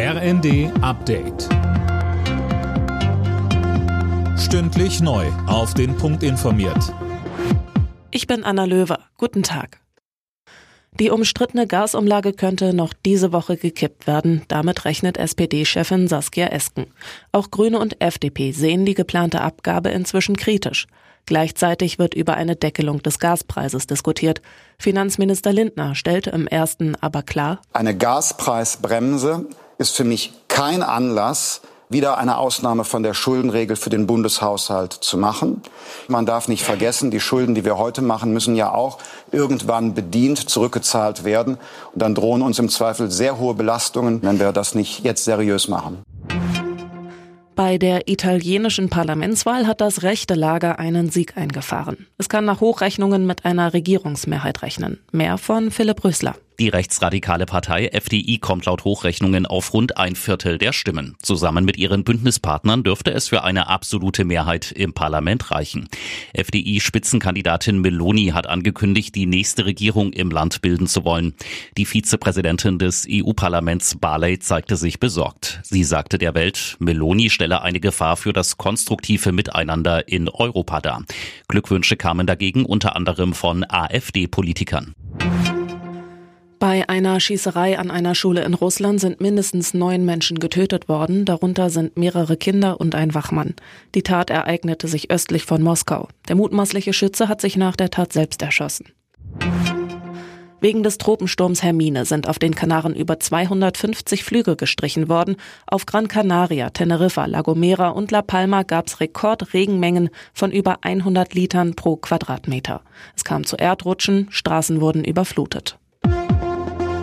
RND Update. Stündlich neu. Auf den Punkt informiert. Ich bin Anna Löwer. Guten Tag. Die umstrittene Gasumlage könnte noch diese Woche gekippt werden. Damit rechnet SPD-Chefin Saskia Esken. Auch Grüne und FDP sehen die geplante Abgabe inzwischen kritisch. Gleichzeitig wird über eine Deckelung des Gaspreises diskutiert. Finanzminister Lindner stellte im ersten aber klar, eine Gaspreisbremse ist für mich kein Anlass, wieder eine Ausnahme von der Schuldenregel für den Bundeshaushalt zu machen. Man darf nicht vergessen, die Schulden, die wir heute machen, müssen ja auch irgendwann bedient zurückgezahlt werden. Und dann drohen uns im Zweifel sehr hohe Belastungen, wenn wir das nicht jetzt seriös machen. Bei der italienischen Parlamentswahl hat das rechte Lager einen Sieg eingefahren. Es kann nach Hochrechnungen mit einer Regierungsmehrheit rechnen. Mehr von Philipp Rösler. Die rechtsradikale Partei FDI kommt laut Hochrechnungen auf rund ein Viertel der Stimmen. Zusammen mit ihren Bündnispartnern dürfte es für eine absolute Mehrheit im Parlament reichen. FDI-Spitzenkandidatin Meloni hat angekündigt, die nächste Regierung im Land bilden zu wollen. Die Vizepräsidentin des EU-Parlaments Barley zeigte sich besorgt. Sie sagte der Welt, Meloni stelle eine Gefahr für das konstruktive Miteinander in Europa dar. Glückwünsche kamen dagegen unter anderem von AfD-Politikern. Bei einer Schießerei an einer Schule in Russland sind mindestens neun Menschen getötet worden, darunter sind mehrere Kinder und ein Wachmann. Die Tat ereignete sich östlich von Moskau. Der mutmaßliche Schütze hat sich nach der Tat selbst erschossen. Wegen des Tropensturms Hermine sind auf den Kanaren über 250 Flüge gestrichen worden. Auf Gran Canaria, Teneriffa, La Gomera und La Palma gab es Rekordregenmengen von über 100 Litern pro Quadratmeter. Es kam zu Erdrutschen, Straßen wurden überflutet.